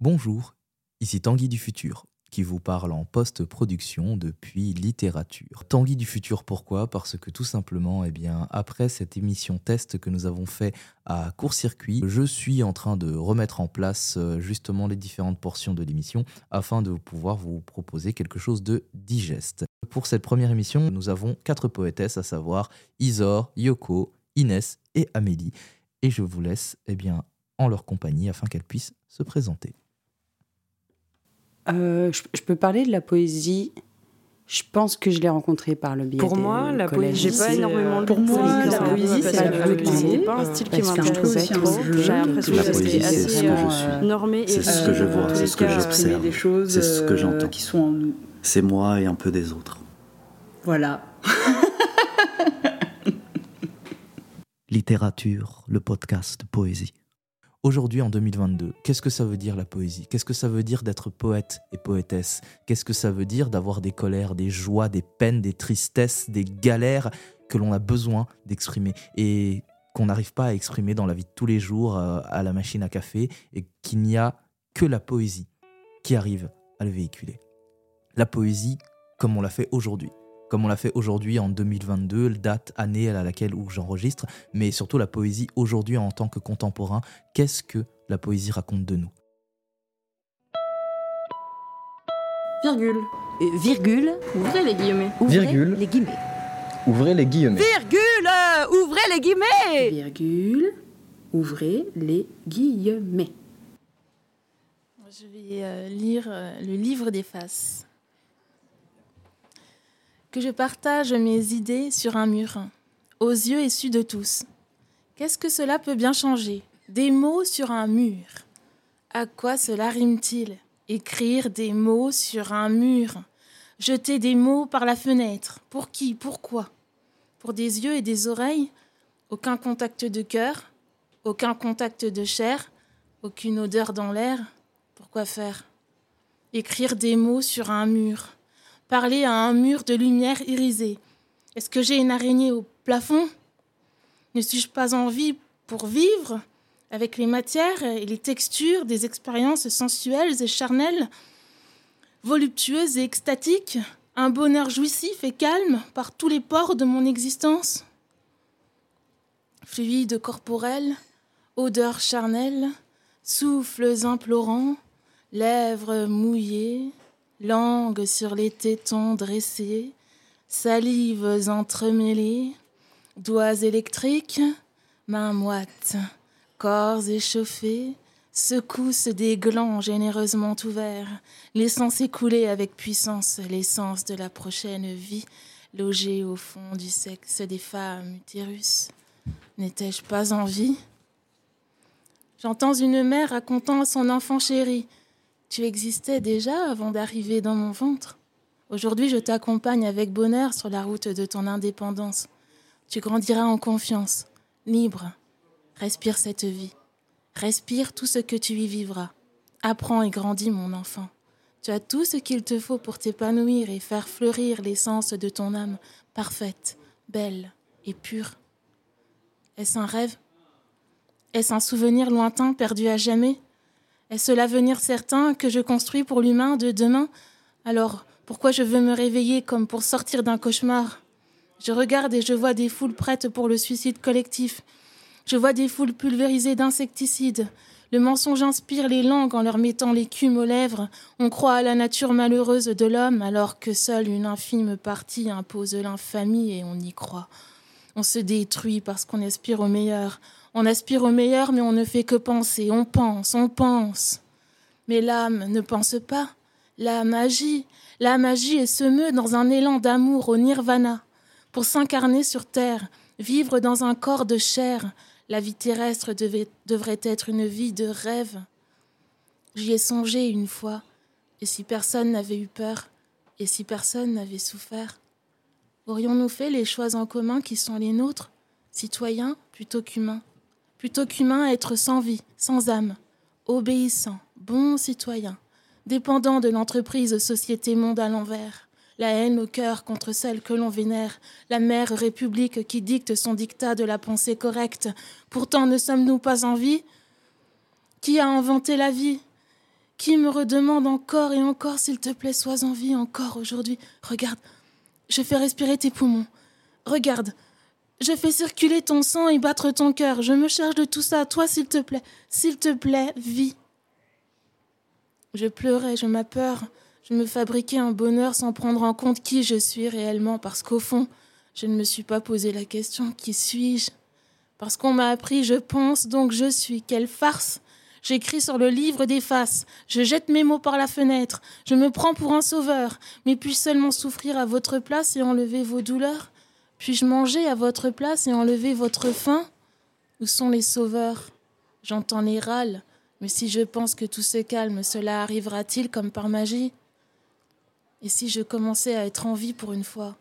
Bonjour, ici Tanguy du futur qui vous parle en post-production depuis littérature. Tanguy du futur, pourquoi? Parce que tout simplement, eh bien, après cette émission test que nous avons fait à court-circuit, je suis en train de remettre en place euh, justement les différentes portions de l'émission afin de pouvoir vous proposer quelque chose de digeste. Pour cette première émission, nous avons quatre poétesses, à savoir Isor, Yoko, Inès et Amélie. Et je vous laisse eh bien, en leur compagnie afin qu'elles puissent se présenter. Euh, je, peux parler de la poésie. Je pense que je l'ai rencontrée par le biais Pour moi, la poésie, j'ai pas énormément Pour moi, la poésie, c'est pas un style qui m'intéresse trop. J'ai l'impression que c'est assez euh, normé. C'est ce que je vois, c'est ce que j'observe, c'est ce que j'entends. Qui sont en nous. C'est moi et un peu des autres. Voilà. Littérature, le podcast poésie. Aujourd'hui, en 2022, qu'est-ce que ça veut dire la poésie? Qu'est-ce que ça veut dire d'être poète et poétesse? Qu'est-ce que ça veut dire d'avoir des colères, des joies, des peines, des tristesses, des galères que l'on a besoin d'exprimer et qu'on n'arrive pas à exprimer dans la vie de tous les jours euh, à la machine à café et qu'il n'y a que la poésie qui arrive à le véhiculer? La poésie comme on l'a fait aujourd'hui comme on l'a fait aujourd'hui en 2022, date, année à laquelle où j'enregistre, mais surtout la poésie aujourd'hui en tant que contemporain. Qu'est-ce que la poésie raconte de nous? Virgule. Euh, virgule. Ouvrez les guillemets. Ouvrez virgule. les guillemets. Ouvrez les guillemets. Virgule. Ouvrez les guillemets. Virgule. Ouvrez les guillemets. Je vais euh, lire euh, le livre des faces que je partage mes idées sur un mur, aux yeux issus de tous. Qu'est-ce que cela peut bien changer? Des mots sur un mur. À quoi cela rime-t-il? Écrire des mots sur un mur. Jeter des mots par la fenêtre. Pour qui? Pourquoi? Pour des yeux et des oreilles? Aucun contact de cœur? Aucun contact de chair? Aucune odeur dans l'air? Pourquoi faire? Écrire des mots sur un mur parler à un mur de lumière irisée. Est-ce que j'ai une araignée au plafond? Ne suis-je pas en vie pour vivre avec les matières et les textures des expériences sensuelles et charnelles, voluptueuses et extatiques, un bonheur jouissif et calme par tous les pores de mon existence? Fluide corporel, odeur charnelle, souffles implorants, lèvres mouillées, langue sur les tétons dressés, salives entremêlées, doigts électriques, mains moites, corps échauffés, secousses des glands généreusement ouverts, laissant s'écouler avec puissance l'essence de la prochaine vie, logée au fond du sexe des femmes utérus. N'étais-je pas en vie? J'entends une mère racontant à son enfant chéri tu existais déjà avant d'arriver dans mon ventre. Aujourd'hui, je t'accompagne avec bonheur sur la route de ton indépendance. Tu grandiras en confiance, libre. Respire cette vie. Respire tout ce que tu y vivras. Apprends et grandis, mon enfant. Tu as tout ce qu'il te faut pour t'épanouir et faire fleurir l'essence de ton âme, parfaite, belle et pure. Est-ce un rêve? Est-ce un souvenir lointain perdu à jamais? Est-ce l'avenir certain que je construis pour l'humain de demain? Alors, pourquoi je veux me réveiller comme pour sortir d'un cauchemar? Je regarde et je vois des foules prêtes pour le suicide collectif. Je vois des foules pulvérisées d'insecticides. Le mensonge inspire les langues en leur mettant l'écume aux lèvres. On croit à la nature malheureuse de l'homme alors que seule une infime partie impose l'infamie et on y croit. On se détruit parce qu'on aspire au meilleur. On aspire au meilleur, mais on ne fait que penser. On pense, on pense. Mais l'âme ne pense pas. L'âme agit. L'âme agit et se meut dans un élan d'amour au nirvana. Pour s'incarner sur terre, vivre dans un corps de chair, la vie terrestre devrait être une vie de rêve. J'y ai songé une fois, et si personne n'avait eu peur, et si personne n'avait souffert, aurions-nous fait les choix en commun qui sont les nôtres, citoyens plutôt qu'humains? Plutôt qu'humain être sans vie, sans âme, obéissant, bon citoyen, dépendant de l'entreprise société monde à l'envers, la haine au cœur contre celle que l'on vénère, la mère république qui dicte son dictat de la pensée correcte. Pourtant ne sommes-nous pas en vie? Qui a inventé la vie? Qui me redemande encore et encore, s'il te plaît, sois en vie encore aujourd'hui. Regarde, je fais respirer tes poumons. Regarde, je fais circuler ton sang et battre ton cœur. Je me charge de tout ça. Toi, s'il te plaît, s'il te plaît, vis. Je pleurais, je peur. Je me fabriquais un bonheur sans prendre en compte qui je suis réellement, parce qu'au fond, je ne me suis pas posé la question qui suis-je? Parce qu'on m'a appris je pense, donc je suis. Quelle farce J'écris sur le livre des faces, je jette mes mots par la fenêtre, je me prends pour un sauveur, mais puis-je seulement souffrir à votre place et enlever vos douleurs? Puis-je manger à votre place et enlever votre faim? Où sont les sauveurs? J'entends les râles, mais si je pense que tout se calme, cela arrivera-t-il comme par magie? Et si je commençais à être en vie pour une fois,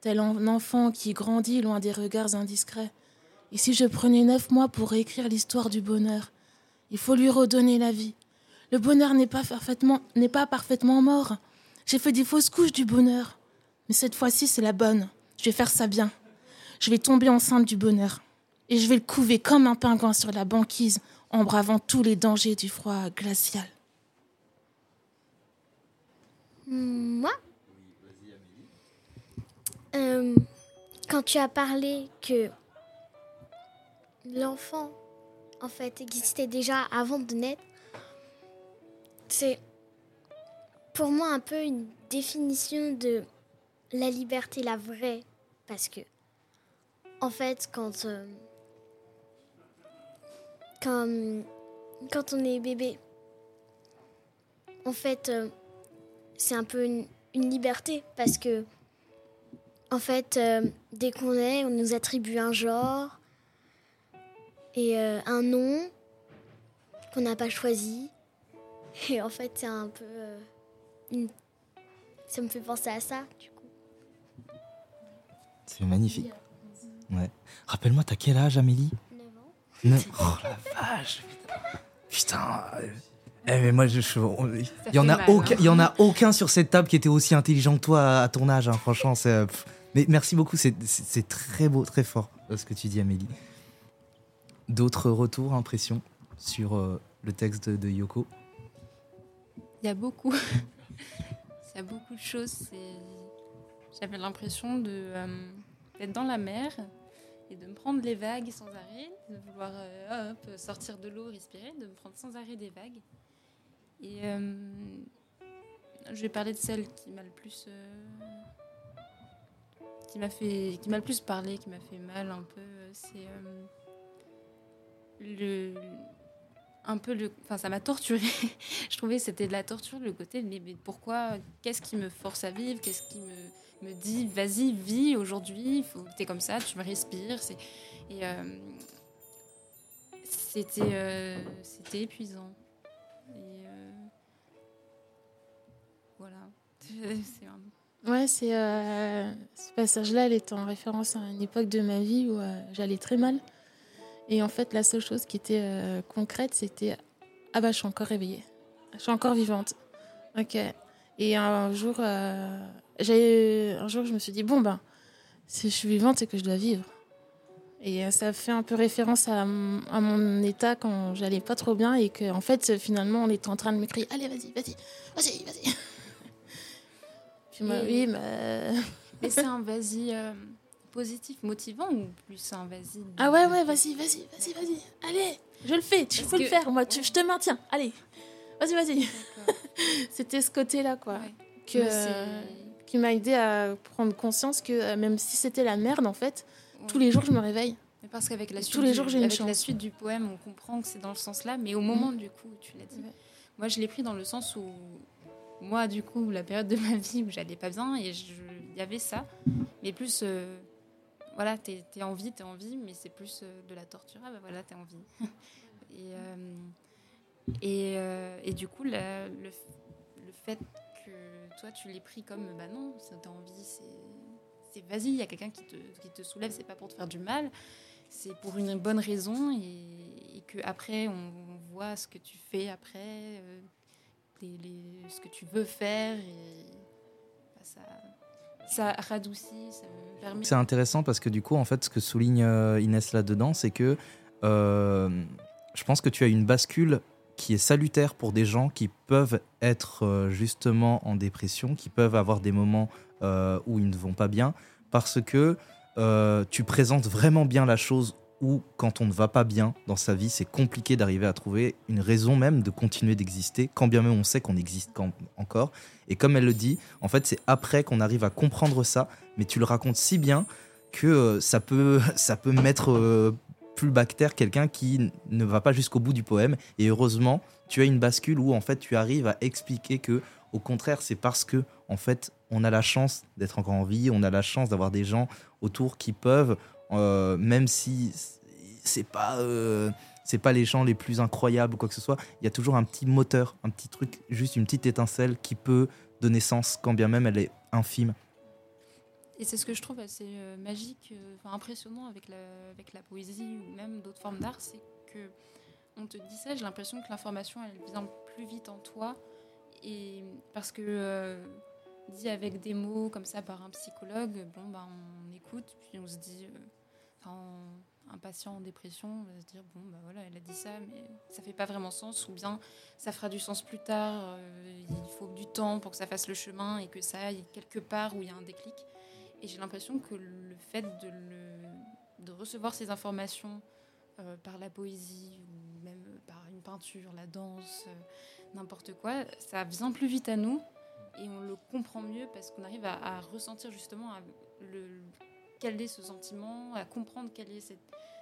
tel un enfant qui grandit loin des regards indiscrets Et si je prenais neuf mois pour réécrire l'histoire du bonheur il faut lui redonner la vie. Le bonheur n'est pas n'est pas parfaitement mort. J'ai fait des fausses couches du bonheur. Mais cette fois-ci, c'est la bonne. Je vais faire ça bien. Je vais tomber enceinte du bonheur. Et je vais le couver comme un pingouin sur la banquise, en bravant tous les dangers du froid glacial. Moi euh, Quand tu as parlé que l'enfant en fait, existait déjà avant de naître. C'est pour moi un peu une définition de la liberté, la vraie. Parce que, en fait, quand, euh, quand, on est bébé, en fait, euh, c'est un peu une, liberté. Parce que, en fait, euh, dès qu'on est, on nous attribue un genre et un nom qu'on n'a pas choisi. Et en fait, c'est un peu. Ça me fait penser à ça. C'est magnifique. Ouais. Rappelle-moi, t'as quel âge, Amélie 9 ans. Oh la vache Putain eh, mais moi, je, il y en a aucun, il y en a aucun sur cette table qui était aussi intelligent que toi à, ton âge. Hein. Franchement, c'est. Mais merci beaucoup. C'est très beau, très fort ce que tu dis, Amélie. D'autres retours, impressions sur euh, le texte de, Yoko? Il y a beaucoup. Il y a beaucoup de choses. J'avais l'impression de, euh, d'être dans la mer et de me prendre les vagues sans arrêt, de vouloir euh, sortir de l'eau, respirer, de me prendre sans arrêt des vagues. Et je vais parler de celle qui m'a le plus qui m'a fait qui m'a le plus parlé, qui m'a fait mal un peu. C'est le un peu le enfin ça m'a torturé je trouvais que c'était de la torture le côté mais, pourquoi qu'est-ce qui me force à vivre qu'est-ce qui me, me dit vas-y vis aujourd'hui faut t'es comme ça tu me respires c'est et euh, c'était euh, c'était épuisant. Euh, voilà. C'est ouais c'est ce passage là elle est en référence à une époque de ma vie où j'allais très mal et en fait, la seule chose qui était euh, concrète, c'était Ah bah, je suis encore réveillée. Je suis encore vivante. Ok. Et un jour, euh, j'ai, un jour, je me suis dit Bon, ben, si je suis vivante, c'est que je dois vivre. Et euh, ça fait un peu référence à, mon état quand j'allais pas trop bien et qu'en en fait, finalement, on était en train de me crier Allez, vas-y, vas-y, vas-y, vas-y. Puis moi, oui, mais. Mais c'est un vas-y positif, motivant ou plus un vas-y Ah ouais, ouais, vas-y, vas-y, vas-y, vas-y. Allez, je le fais, tu peux le faire, moi, je te maintiens. Allez, vas-y, vas-y. C'était ce côté-là, quoi. Que, qui m'a aidé à prendre conscience que euh, même si c'était la merde, en fait, tous les jours, je me réveille. Mais parce qu'avec la, suite tous les jours, j'ai avec la suite du poème, on comprend que c'est dans le sens-là, mais au moment, du coup, tu l'as dit. Moi, je l'ai pris dans le sens où moi, du coup, la période de ma vie où j'allais pas bien, et il y avait ça, mais plus euh, voilà, t'es es en vie, t'es en vie, mais c'est plus euh, de la torture. Ah bah voilà, t'es en vie. et, euh, euh, et, du coup, le, fait que toi, tu l'aies pris comme, bah non, t'as envie, c'est vas-y, il y a quelqu'un qui te, qui te soulève, c'est pas pour te faire du mal, c'est pour une bonne raison, et, et que après on, voit ce que tu fais après, ce que tu veux faire, et bah, ça ça radoucit, ça me permet. C'est intéressant parce que du coup, en fait, ce que souligne euh, Inès là-dedans, c'est que euh, je pense que tu as une bascule qui est salutaire pour des gens qui peuvent être euh, justement en dépression, qui peuvent avoir des moments où ils ne vont pas bien, parce que tu présentes vraiment bien la chose où quand on ne va pas bien dans sa vie, c'est compliqué d'arriver à trouver une raison même de continuer d'exister, quand bien même on sait qu'on existe encore. Et comme elle le dit, en fait, c'est après qu'on arrive à comprendre ça, mais tu le racontes si bien que ça peut, ça peut mettre plus bactère quelqu'un qui ne va pas jusqu'au bout du poème. Et heureusement, tu as une bascule où en fait tu arrives à expliquer que, au contraire, c'est parce que en fait on a la chance d'être encore en vie, on a la chance d'avoir des gens autour qui peuvent, euh, même si c'est pas euh, c'est pas les gens les plus incroyables ou quoi que ce soit, il y a toujours un petit moteur, un petit truc, juste une petite étincelle qui peut donner sens, quand bien même elle est infime. Et c'est ce que je trouve assez euh, magique, impressionnant avec la, avec la poésie ou même d'autres formes d'art, c'est que on te dit ça, j'ai l'impression que l'information elle vient plus vite en toi et parce que dit avec des mots comme ça par un psychologue, bon bah on écoute puis on se dit, un patient en dépression on va se dire bon bah voilà elle a dit ça mais ça fait pas vraiment sens ou bien ça fera du sens plus tard, il faut du temps pour que ça fasse le chemin et que ça aille quelque part où il y a un déclic. Et j'ai l'impression que le fait de recevoir ces informations euh, par la poésie ou même par une peinture, la danse, euh, n'importe quoi, ça vient plus vite à nous et on le comprend mieux parce qu'on arrive à, ressentir justement le, quel est ce sentiment, à comprendre quelle est cette,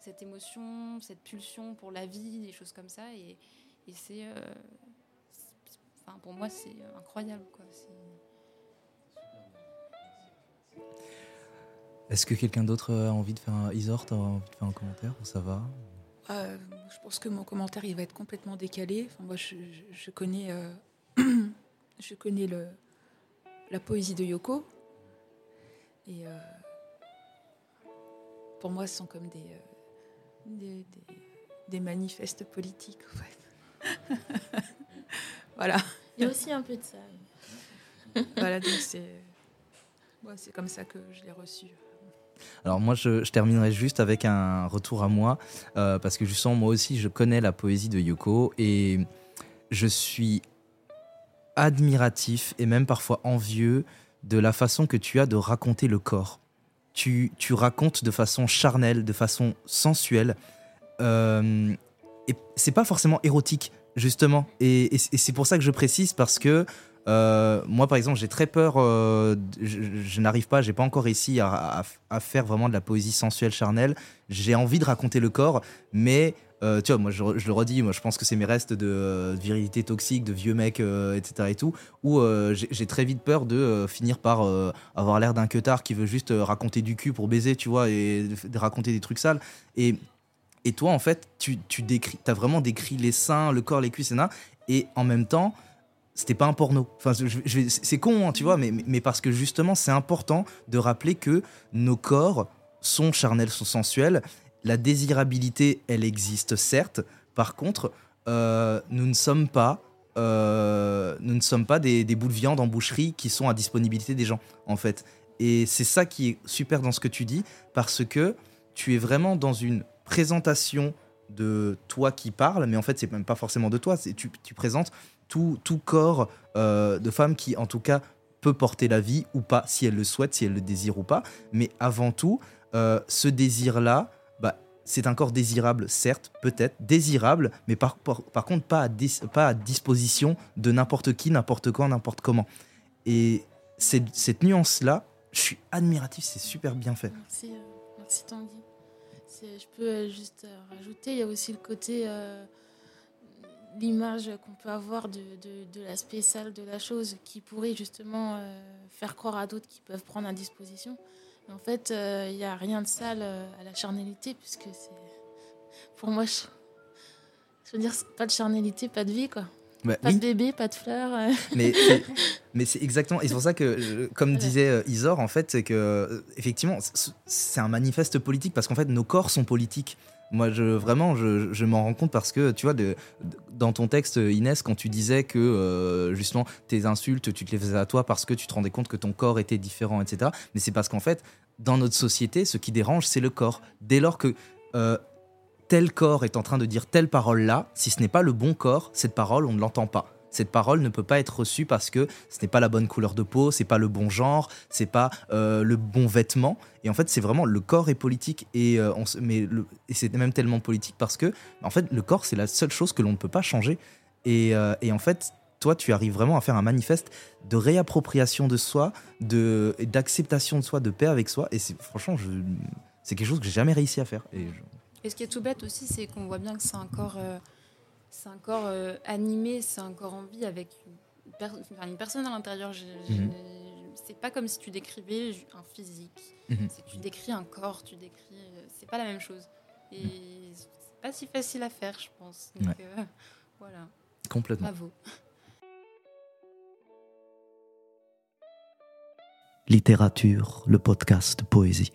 cette, émotion, cette pulsion pour la vie, des choses comme ça. Et, et c'est, euh, enfin, pour moi, c'est incroyable. Quoi. Est-ce que quelqu'un d'autre a envie de faire un Isort, a envie de faire un commentaire ou ça va? Euh, Je pense que mon commentaire il va être complètement décalé. Enfin, moi, je, connais, euh, je connais le, la poésie de Yoko. Et euh, pour moi, ce sont comme des, des, manifestes politiques. En fait. voilà. Il y a aussi un peu de ça. voilà, donc c'est, c'est comme ça que je l'ai reçu. Alors moi, je, terminerai juste avec un retour à moi, euh, parce que justement, moi aussi, je connais la poésie de Yoko, et je suis admiratif et même parfois envieux de la façon que tu as de raconter le corps. Tu, tu racontes de façon charnelle, de façon sensuelle, euh, et c'est pas forcément érotique, justement. et c'est pour ça que je précise, parce que euh, moi, par exemple, j'ai très peur. Euh, je, n'arrive pas, j'ai pas encore réussi à, faire vraiment de la poésie sensuelle, charnelle. J'ai envie de raconter le corps, mais euh, tu vois, moi, je, le redis, moi, je pense que c'est mes restes de, virilité toxique, de vieux mecs, etc. et tout, où j'ai très vite peur de finir par avoir l'air d'un queutard qui veut juste raconter du cul pour baiser, tu vois, et raconter des trucs sales. Et, et toi, en fait, tu, tu décris, as vraiment décrit les seins, le corps, les cuisses, et en même temps c'était pas un porno. Enfin, c'est con, hein, tu vois, mais, mais parce que justement, c'est important de rappeler que nos corps sont charnels, sont sensuels. La désirabilité, elle existe certes. Par contre, euh, nous ne sommes pas, euh, nous ne sommes pas des, des, bouts de viande en boucherie qui sont à disponibilité des gens, en fait. Et c'est ça qui est super dans ce que tu dis, parce que tu es vraiment dans une présentation de toi qui parle, mais en fait, c'est même pas forcément de toi. Tu, tu présentes tout, corps euh, de femme qui, en tout cas, peut porter la vie ou pas, si elle le souhaite, si elle le désire ou pas. Mais avant tout, ce désir-là, bah, c'est un corps désirable, certes, peut-être, désirable, mais par, par, contre pas à, pas à disposition de n'importe qui, n'importe quand, n'importe comment. Et cette, cette nuance-là, je suis admiratif, c'est super bien fait. Merci, euh, merci Tanguy. Je peux juste rajouter, il y a aussi le côté l'image qu'on peut avoir de, de, l'aspect sale de la chose qui pourrait justement euh, faire croire à d'autres qui peuvent prendre à disposition. En fait, il euh, n'y a rien de sale euh, à la charnalité, puisque c'est. Pour moi, je, veux dire, pas de charnalité, pas de vie, quoi. Bah pas de bébé, pas de fleurs. Mais, mais c'est exactement. Et c'est pour ça que, comme disait Isor, en fait, c'est que, effectivement, c'est un manifeste politique parce qu'en fait, nos corps sont politiques. Moi, je, vraiment, je, m'en rends compte parce que, tu vois, dans ton texte, Inès, quand tu disais que, euh, justement, tes insultes, tu te les faisais à toi parce que tu te rendais compte que ton corps était différent, etc. Mais c'est parce qu'en fait, dans notre société, ce qui dérange, c'est le corps. Dès lors que euh, tel corps est en train de dire telle parole là, si ce n'est pas le bon corps, cette parole, on ne l'entend pas. Cette parole ne peut pas être reçue parce que ce n'est pas la bonne couleur de peau, c'est pas le bon genre, c'est pas euh, le bon vêtement. Et en fait, c'est vraiment le corps est politique et, euh, mais et c'est même tellement politique parce que en fait, le corps c'est la seule chose que l'on ne peut pas changer. Et, euh, en fait, toi, tu arrives vraiment à faire un manifeste de réappropriation de soi, de d'acceptation de soi, de paix avec soi. Et c'est franchement, c'est quelque chose que j'ai jamais réussi à faire. Et ce qui est tout bête aussi, c'est qu'on voit bien que c'est un corps, c'est un corps euh, animé, c'est un corps en vie avec une, une personne à l'intérieur. Mhm. C'est pas comme si tu décrivais un physique. Mhm. tu décris un corps, tu décris. Euh, c'est pas la même chose. Et mhm. c'est pas si facile à faire, je pense. Donc voilà. Complètement. Bravo. Littérature, le podcast Poésie.